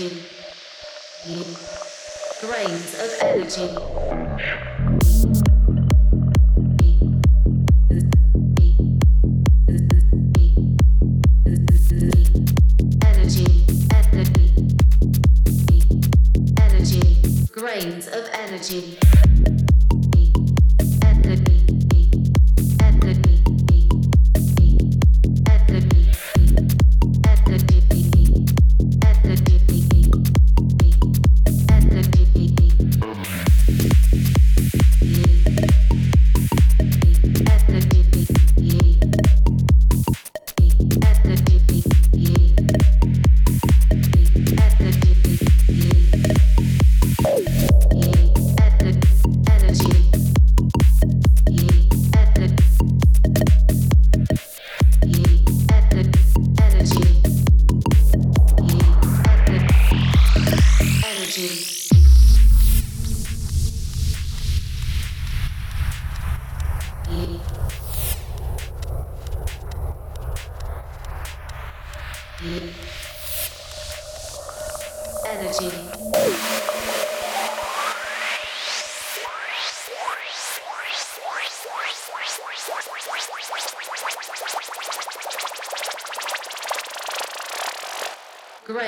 Energy,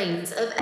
Grains of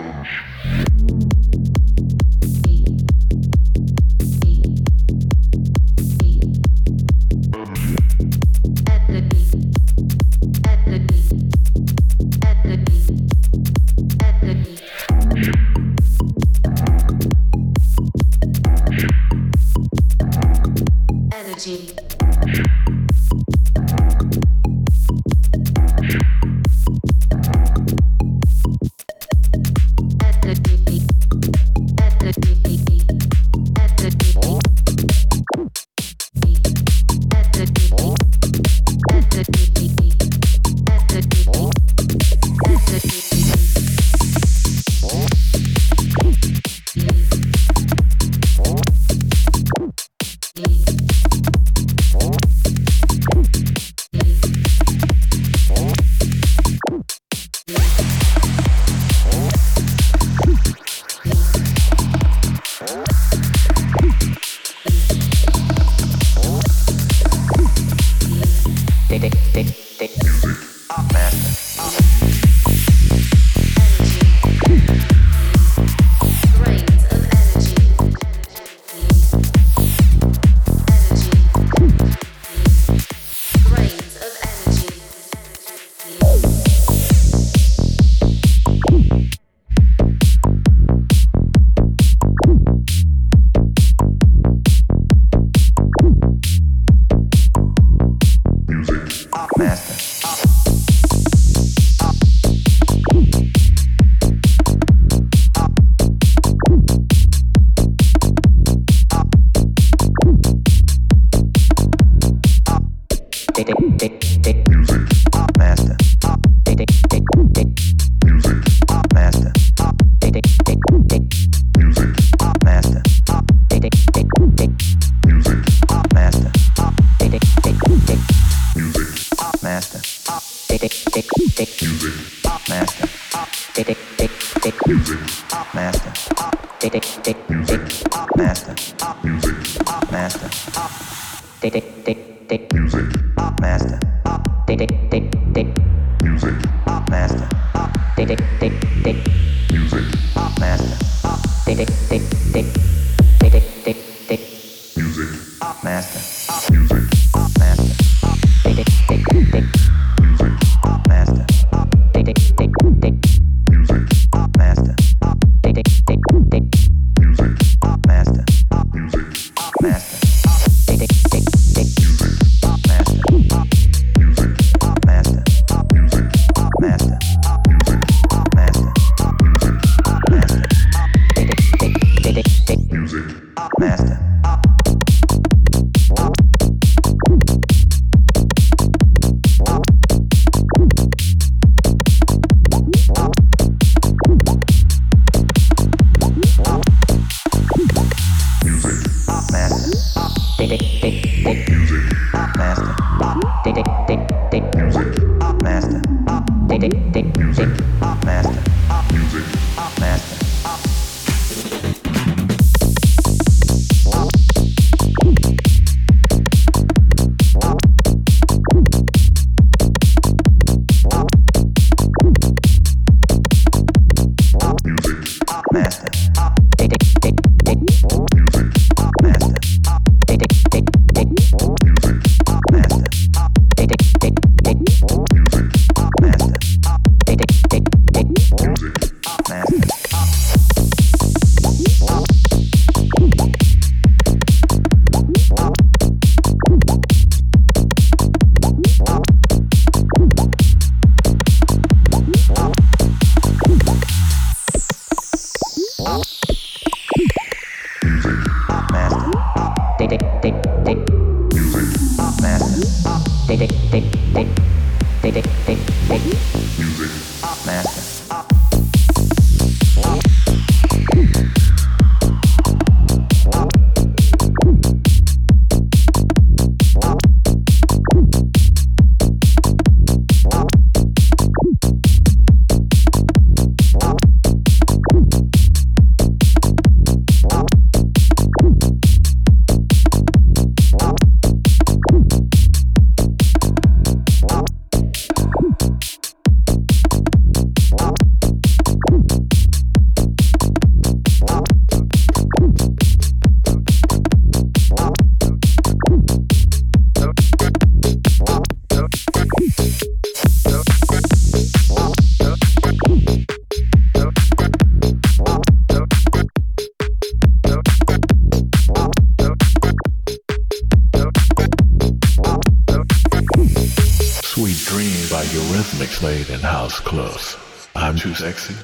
close. I'm too sexy.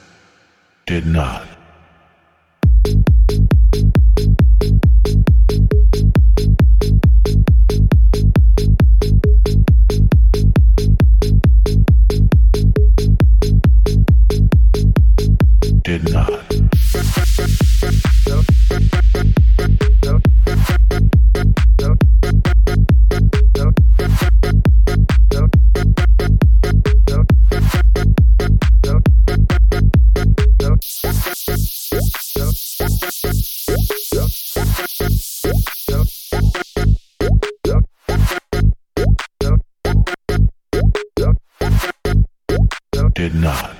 Did not. did not.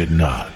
Did not.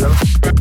Gracias.